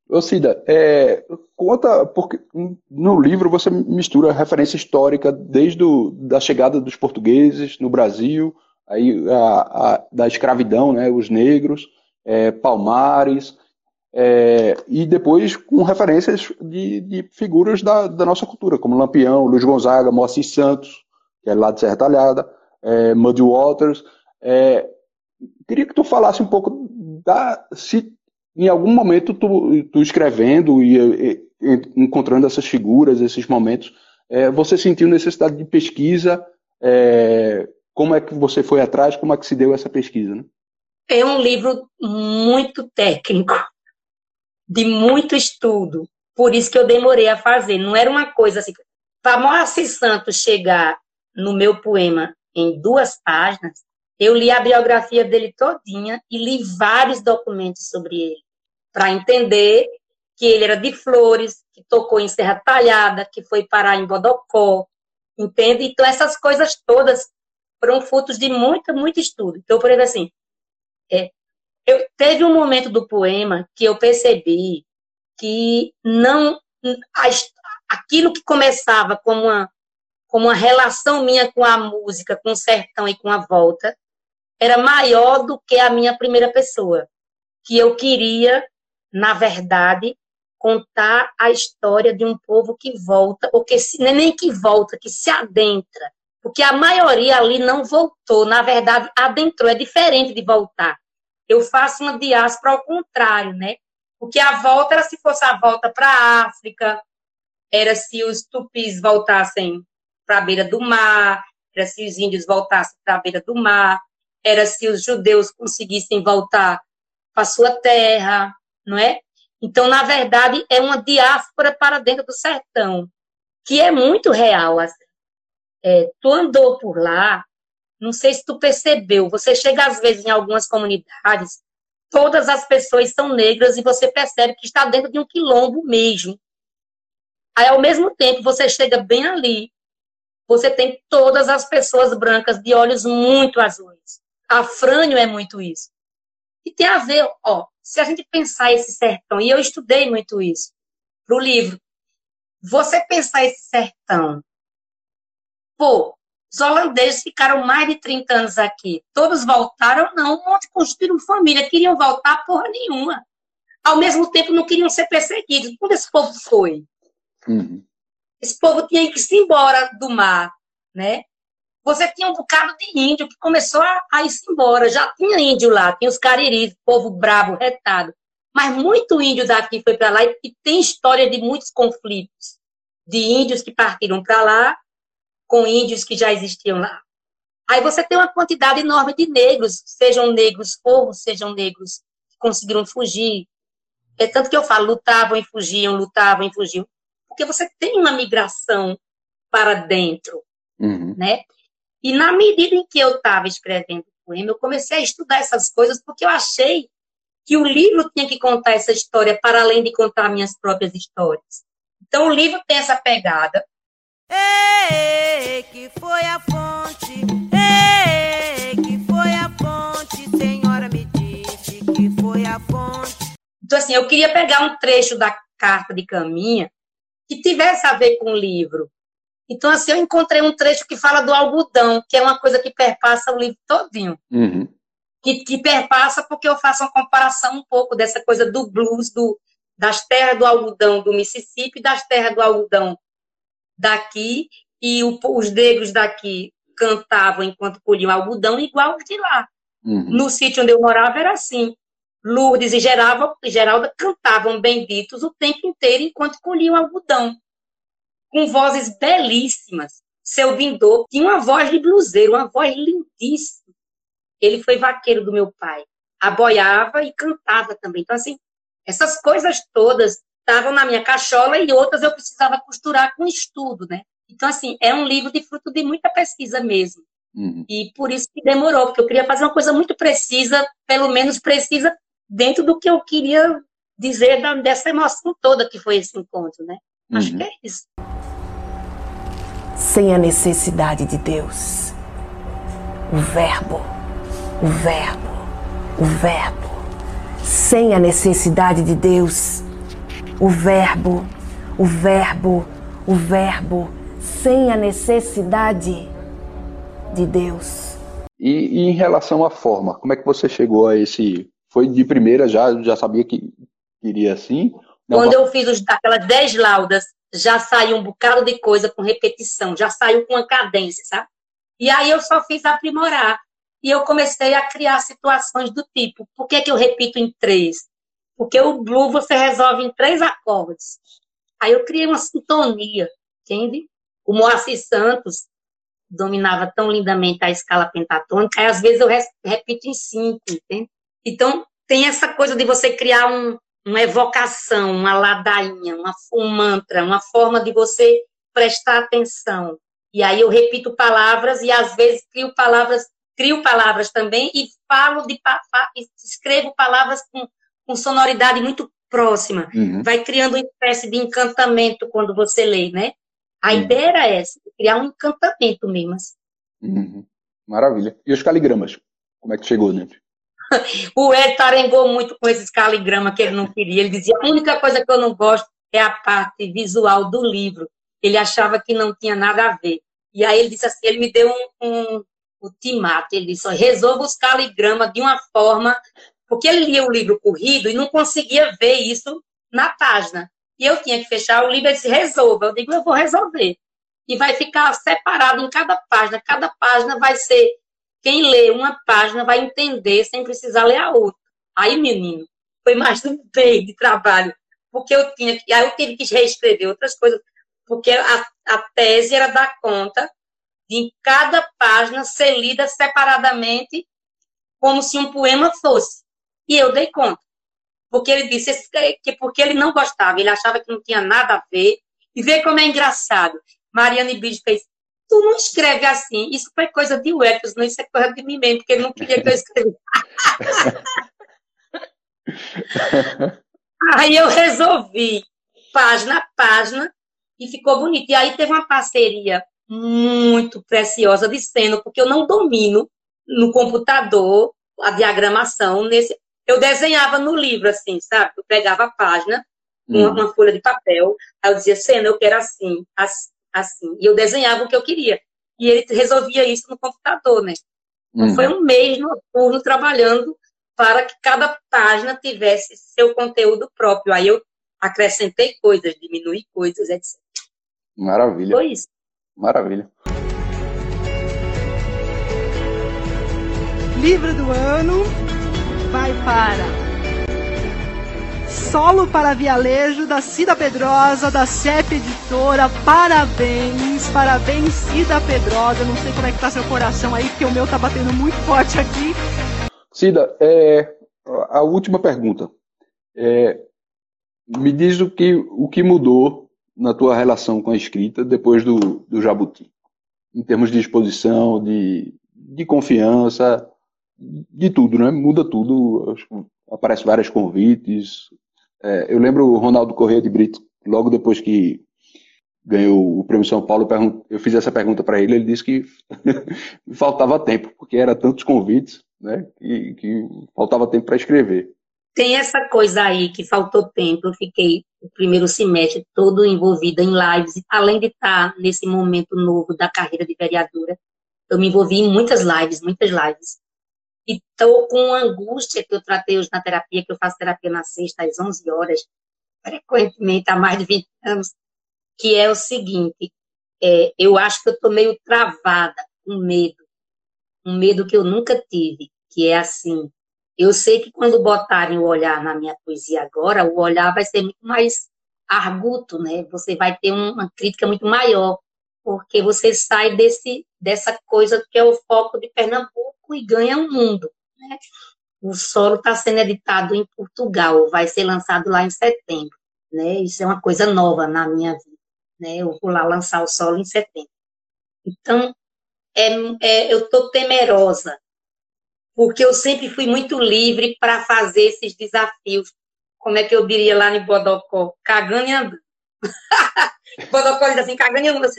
S3: Ô Cida, é, conta, porque no livro você mistura referência histórica desde o, da chegada dos portugueses no Brasil, aí a, a, da escravidão, né, os negros, é, Palmares, é, e depois com referências de, de figuras da, da, nossa cultura, como Lampião, Luiz Gonzaga, Moacir Santos, que é lá de Serra Talhada, é, Muddy Waters. É, queria que tu falasse um pouco da se em algum momento tu, tu escrevendo e, e, encontrando essas figuras, esses momentos, é, você sentiu necessidade de pesquisa? Como é que você foi atrás? Como é que se deu essa pesquisa? Né?
S2: É um livro muito técnico, de muito estudo. Por isso que eu demorei a fazer. Não era uma coisa assim. Para Moacir Santos chegar no meu poema em duas páginas, eu li a biografia dele todinha e li vários documentos sobre ele, para entender que ele era de Flores, que tocou em Serra Talhada, que foi parar em Bodocó, entende? Então, essas coisas todas foram frutos de muito, muito estudo. Então, por exemplo, assim, é, eu, teve um momento do poema que eu percebi que não a, aquilo que começava como uma, como uma relação minha com a música, com o sertão e com a volta, era maior do que a minha primeira pessoa, que eu queria, na verdade, contar a história de um povo que volta, ou que se, nem que volta, que se adentra, porque a maioria ali não voltou, na verdade, adentrou, é diferente de voltar. Eu faço uma diáspora ao contrário, né? Porque a volta era se fosse a volta para a África, era se os tupis voltassem para a beira do mar, era se os índios voltassem para a beira do mar, era se os judeus conseguissem voltar para sua terra, não é? Então, na verdade, é uma diáspora para dentro do sertão, que é muito real. Assim. É, tu andou por lá, não sei se tu percebeu, você chega às vezes em algumas comunidades, todas as pessoas são negras e você percebe que está dentro de um quilombo mesmo. Aí, ao mesmo tempo, você chega bem ali, você tem todas as pessoas brancas de olhos muito azuis. Afrânio é muito isso. E tem a ver, ó, se a gente pensar esse sertão, e eu estudei muito isso pro livro, você pensar esse sertão, pô, os holandeses ficaram mais de 30 anos aqui, todos voltaram, não, um monte construíram família, queriam voltar porra nenhuma. Ao mesmo tempo, não queriam ser perseguidos. Quando esse povo foi? Uhum. Esse povo tinha que se embora do mar, né? você tinha um bocado de índio que começou a, a ir-se embora. Já tinha índio lá, tinha os cariris, povo bravo, retado. Mas muito índio daqui foi para lá e, e, tem história de muitos conflitos de índios que partiram para lá com índios que já existiam lá. Aí você tem uma quantidade enorme de negros, sejam negros povos, sejam negros que conseguiram fugir. É tanto que eu falo, lutavam e fugiam, lutavam e fugiam. Porque você tem uma migração para dentro, uhum. né? E na medida em que eu estava escrevendo o poema, eu comecei a estudar essas coisas porque eu achei que o livro tinha que contar essa história para além de contar minhas próprias histórias. Então o livro tem essa pegada.
S6: Ei, que foi a fonte? Ei, que foi a fonte? Senhora me disse que foi a fonte.
S2: Então assim, eu queria pegar um trecho da carta de Caminha que tivesse a ver com o livro, então, assim, eu encontrei um trecho que fala do algodão, que é uma coisa que perpassa o livro todinho. Uhum. Que, que perpassa porque eu faço uma comparação um pouco dessa coisa do blues, do, das terras do algodão do Mississippi, das terras do algodão daqui, e o, os negros daqui cantavam enquanto colhiam algodão igual os de lá. Uhum. No sítio onde eu morava era assim. Lourdes e Geralda, Geralda cantavam benditos o tempo inteiro enquanto colhiam algodão com vozes belíssimas. Seu Vindor tinha uma voz de bluseiro, uma voz lindíssima. Ele foi vaqueiro do meu pai. Aboiava e cantava também. Então, assim, essas coisas todas estavam na minha cachola e outras eu precisava costurar com estudo, né? Então, assim, é um livro de fruto de muita pesquisa mesmo.
S3: Uhum.
S2: E por isso que demorou, porque eu queria fazer uma coisa muito precisa, pelo menos precisa, dentro do que eu queria dizer da, dessa emoção toda que foi esse encontro, né? Acho
S3: Uhum.
S2: que é isso.
S5: sem a necessidade de Deus. O Verbo, o Verbo, o Verbo. Sem a necessidade de Deus. O Verbo, o Verbo, o Verbo. Sem a necessidade de Deus.
S3: E, e em relação à forma, como é que você chegou a esse. Foi de primeira já, já sabia que iria assim? Não,
S2: Quando eu fiz os, aquelas 10 laudas, já saiu um bocado de coisa com repetição, já saiu com uma cadência, sabe? E aí eu só fiz aprimorar. E eu comecei a criar situações do tipo, por que, que eu repito em três? Porque o blue você resolve em três acordes. Aí eu criei uma sintonia, entende? O Moacir Santos dominava tão lindamente a escala pentatônica, e às vezes eu repito em cinco, entende? Então, tem essa coisa de você criar um, uma evocação, uma ladainha, uma, um mantra, uma forma de você prestar atenção. E aí eu repito palavras e às vezes crio palavras, crio palavras também e falo de escrevo palavras com, com sonoridade muito próxima.
S3: Uhum.
S2: Vai criando uma espécie de encantamento quando você lê, né? A
S3: Uhum.
S2: ideia era essa, criar um encantamento mesmo. assim.
S3: Uhum. Maravilha. E os caligramas? Como é que chegou, né?
S2: O Ed tarengou muito com esses caligramas que ele não queria. Ele dizia: a única coisa que eu não gosto é a parte visual do livro. Ele achava que não tinha nada a ver. E aí ele disse assim: ele me deu um, um ultimato. Ele disse: resolva os caligramas de uma forma. Porque ele lia o livro corrido e não conseguia ver isso na página. E eu tinha que fechar o livro e disse: resolva. Eu digo: eu vou resolver. E vai ficar separado em cada página. Cada página vai ser quem lê uma página vai entender sem precisar ler a outra. Aí, menino, foi mais um mês de trabalho, porque eu tinha que, aí eu tive que reescrever outras coisas, porque a, a tese era dar conta de cada página ser lida separadamente, como se um poema fosse. E eu dei conta. Porque ele disse que porque ele não gostava, ele achava que não tinha nada a ver. E vê como é engraçado. Mariana Ibid fez tu não escreve assim. Isso foi coisa de Weters, não isso é coisa de mim mesmo, porque ele não queria que eu escrevesse. aí eu resolvi, página a página, e ficou bonito. E aí teve uma parceria muito preciosa de cena, porque eu não domino no computador a diagramação nesse. Eu desenhava no livro, assim, sabe? Eu pegava a página, uma,
S3: Uhum.
S2: uma folha de papel, aí eu dizia, cena, eu quero assim, assim, assim. E eu desenhava o que eu queria. E ele resolvia isso no computador, né? Então,
S3: Uhum.
S2: foi um mês noturno trabalhando para que cada página tivesse seu conteúdo próprio. Aí eu acrescentei coisas, diminui coisas, etc.
S3: Maravilha.
S2: Foi isso.
S3: Maravilha.
S7: Livro do ano vai para Solo para Vialejo, da Cida Pedrosa, da CEP Editora. Parabéns, parabéns, Cida Pedrosa. Não sei como é que tá seu coração aí, porque o meu tá batendo muito forte aqui.
S3: Cida, é, a última pergunta. É, me diz o que, o que mudou na tua relação com a escrita depois do, do Jabuti, em termos de exposição, de, de confiança, de tudo, né? Muda tudo, aparecem vários convites. É, eu lembro o Ronaldo Corrêa de Brito, logo depois que ganhou o Prêmio São Paulo, eu fiz essa pergunta para ele, ele disse que faltava tempo, porque era tantos convites, né, que, que faltava tempo para escrever.
S2: Tem essa coisa aí que faltou tempo. Eu fiquei o primeiro semestre todo envolvida em lives, além de estar nesse momento novo da carreira de vereadora. Eu me envolvi em muitas lives, muitas lives. E estou com uma angústia que eu tratei hoje na terapia, que eu faço terapia na sexta às 11 horas, frequentemente há mais de 20 anos, que é o seguinte, é, eu acho que eu estou meio travada, com medo, um medo que eu nunca tive, que é assim, eu sei que quando botarem o olhar na minha poesia agora, o olhar vai ser muito mais arguto, né? Você vai ter uma crítica muito maior, porque você sai desse dessa coisa que é o foco de Pernambuco e ganha o mundo, né? O solo está sendo editado em Portugal, vai ser lançado lá em setembro, né? Isso é uma coisa nova na minha vida. né? Eu vou lá lançar o solo em setembro. Então, é, é, eu estou temerosa, porque eu sempre fui muito livre para fazer esses desafios. Como é que eu diria lá em Bodocó? Cagando e andando. Bodocó diz assim, cagando e andando.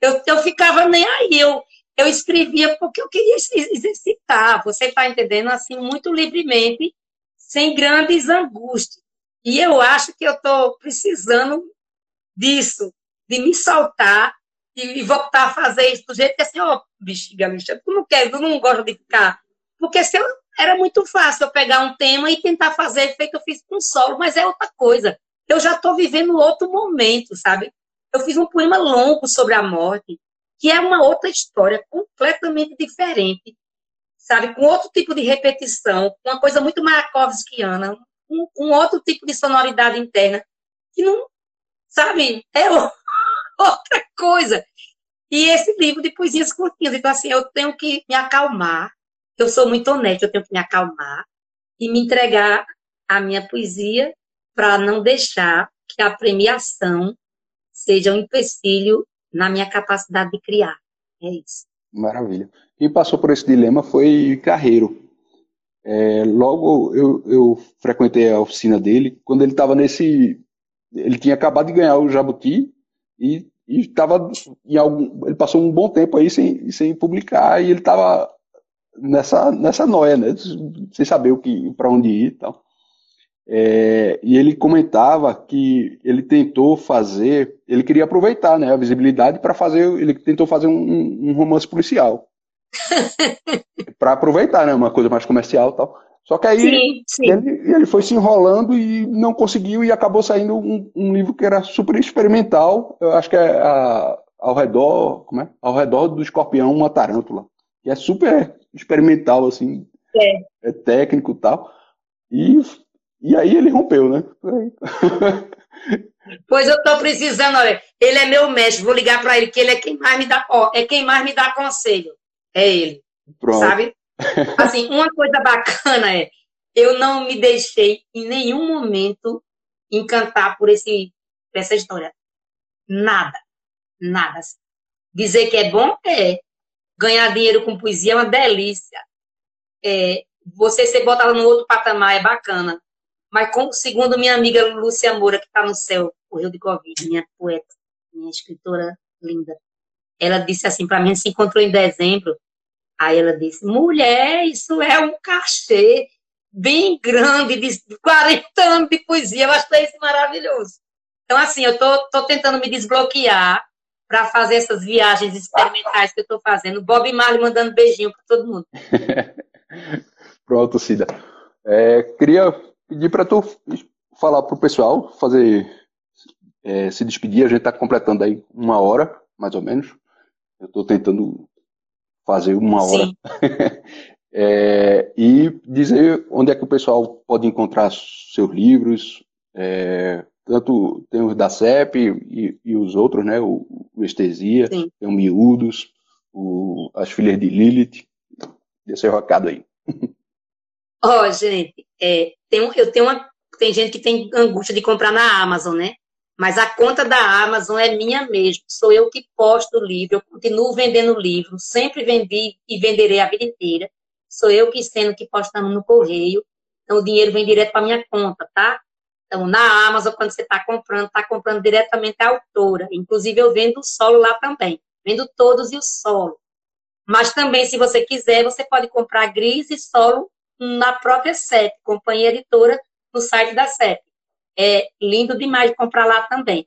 S2: Eu, eu ficava nem aí, eu, eu escrevia porque eu queria exercitar, você está entendendo? Assim, muito livremente, sem grandes angústias. E eu acho que eu estou precisando disso, de me soltar e voltar a fazer isso do jeito que assim, ó, oh, bexiga tu não quer, tu não gosta de ficar. Porque se eu, era muito fácil eu pegar um tema e tentar fazer feito eu fiz com solo, mas é outra coisa. Eu já estou vivendo outro momento, sabe? Eu fiz um poema longo sobre a morte, que é uma outra história completamente diferente, sabe? Com outro tipo de repetição, uma coisa muito Mayakovskiana, um, um outro tipo de sonoridade interna, que não, sabe? É outra coisa. E esse livro de poesias curtinhas. Então, assim, eu tenho que me acalmar. Eu sou muito honesta, eu tenho que me acalmar e me entregar a minha poesia para não deixar que a premiação seja um empecilho na minha capacidade de criar. É isso.
S3: Maravilha. Quem passou por esse dilema foi Carreiro. É, logo eu, eu frequentei a oficina dele quando ele estava nesse. Ele tinha acabado de ganhar o Jabuti e estava em algum, ele passou um bom tempo aí sem, sem publicar e ele estava nessa nessa noia, né, sem saber o que para onde ir e tal. É, e ele comentava que ele tentou fazer, ele queria aproveitar, né, a visibilidade para fazer, ele tentou fazer um, um romance policial para aproveitar, né, uma coisa mais comercial e tal. Só que aí sim, sim. Ele, ele foi se enrolando e não conseguiu e acabou saindo um, um livro que era super experimental. Eu acho que é a, ao redor, como é? Ao redor do escorpião, uma tarântula. Que é super experimental, assim. É, é técnico e tal. E, e aí ele rompeu, né?
S2: Pois eu tô precisando, olha, ele é meu mestre, vou ligar para ele, que ele é quem mais me dá, ó, é quem mais me dá conselho. É ele. Pronto. Sabe? Assim, uma coisa bacana é, eu não me deixei em nenhum momento encantar por esse, por essa história. Nada. Nada. Dizer que é bom é. Ganhar dinheiro com poesia é uma delícia. É, você se botar no outro patamar é bacana. Mas, como, segundo minha amiga Lúcia Moura, que está no céu, correu de Covid, minha poeta, minha escritora linda, ela disse assim para mim, se encontrou em dezembro, Aí ela disse: mulher, isso é um cachê bem grande, de 40 anos de poesia. Eu achei isso maravilhoso. Então, assim, eu tô, tô tentando me desbloquear para fazer essas viagens experimentais que eu estou fazendo. Bob Marley mandando beijinho para todo mundo.
S3: Pronto, Cida. É, queria pedir para tu falar para o pessoal, fazer é, se despedir. A gente está completando aí uma hora, mais ou menos. Eu estou tentando fazer uma hora. é, e dizer onde é que o pessoal pode encontrar seus livros, é, tanto tem os da CEP e, e os outros, né? O, o Estesia, Sim. tem o Miúdos, o, as Filhas de Lilith. Desse recado aí.
S2: Ó, oh, gente, é, tem, eu tenho uma. Tem gente que tem angústia de comprar na Amazon, né? Mas a conta da Amazon é minha mesmo. Sou eu que posto o livro, eu continuo vendendo livro, sempre vendi e venderei a vida inteira. Sou eu que sendo que postamos no correio. Então o dinheiro vem direto para minha conta, tá? Então na Amazon quando você está comprando, está comprando diretamente a autora. Inclusive eu vendo o solo lá também. Vendo todos e o solo. Mas também se você quiser, você pode comprar gris e solo na própria CEP, Companhia Editora, no site da CEP é lindo demais de comprar lá também.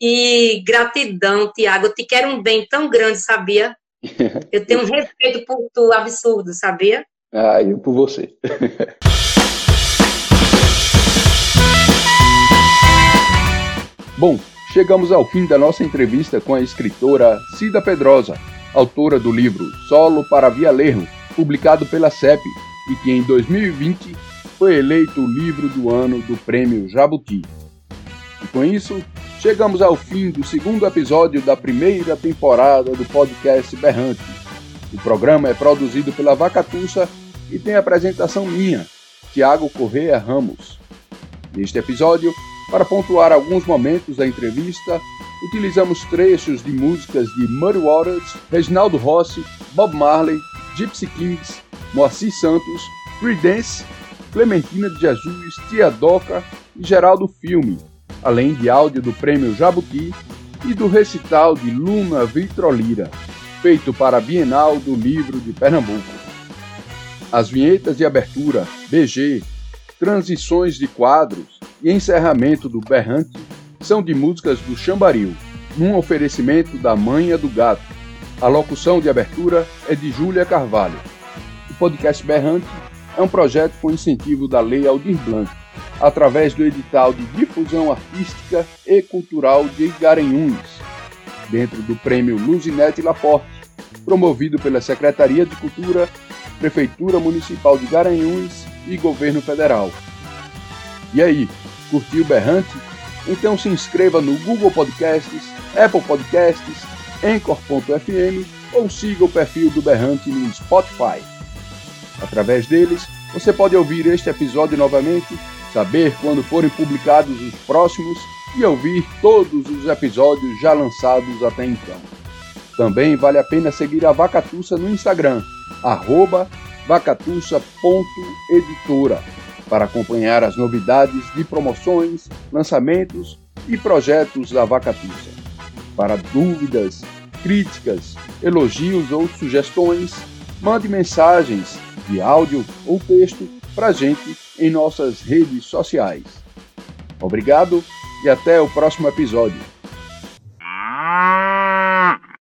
S2: E gratidão, Tiago, eu te quero um bem tão grande, sabia? Eu tenho um respeito por tu absurdo, sabia?
S3: Ah, eu por você. Bom, chegamos ao fim da nossa entrevista com a escritora Cida Pedrosa, autora do livro Solo para Via Lerro, publicado pela CEP, e que em 2020 foi eleito o livro do ano do Prêmio Jabuti. E com isso, chegamos ao fim do segundo episódio da primeira temporada do podcast Berrante. O programa é produzido pela Vacatussa e tem apresentação minha, Tiago Correia Ramos. Neste episódio, Para pontuar alguns momentos da entrevista, utilizamos trechos de músicas de Muddy Waters, Reginaldo Rossi, Bob Marley, Gypsy Kings, Moacir Santos, Creedence, Clementina de Jesus, Tia Doca e Geraldo Filme, além de áudio do Prêmio Jabuti e do recital de Luna Vitrolira, feito para a Bienal do Livro de Pernambuco. As vinhetas de abertura, BG, transições de quadros e encerramento do Berrante são de músicas do Chambaril, num oferecimento da Manha do Gato. A locução de abertura é de Júlia Carvalho. O podcast Berrante é um projeto com incentivo da Lei Aldir Blanc, através do edital de difusão artística e cultural de Garanhuns, dentro do prêmio Luzinete Laporte, promovido pela Secretaria de Cultura, Prefeitura Municipal de Garanhuns e Governo Federal. E aí, curtiu Berrante? Então se inscreva no Google Podcasts, Apple Podcasts, Anchor.fm ou siga o perfil do Berrante no Spotify. Através deles, você pode ouvir este episódio novamente, saber quando forem publicados os próximos e ouvir todos os episódios já lançados até então. Também vale a pena seguir a Vacatussa no Instagram, arroba para acompanhar as novidades de promoções, lançamentos e projetos da Vacatussa. Para dúvidas, críticas, elogios ou sugestões, mande mensagens de áudio ou texto para gente em nossas redes sociais. Obrigado e até o próximo episódio. Ah!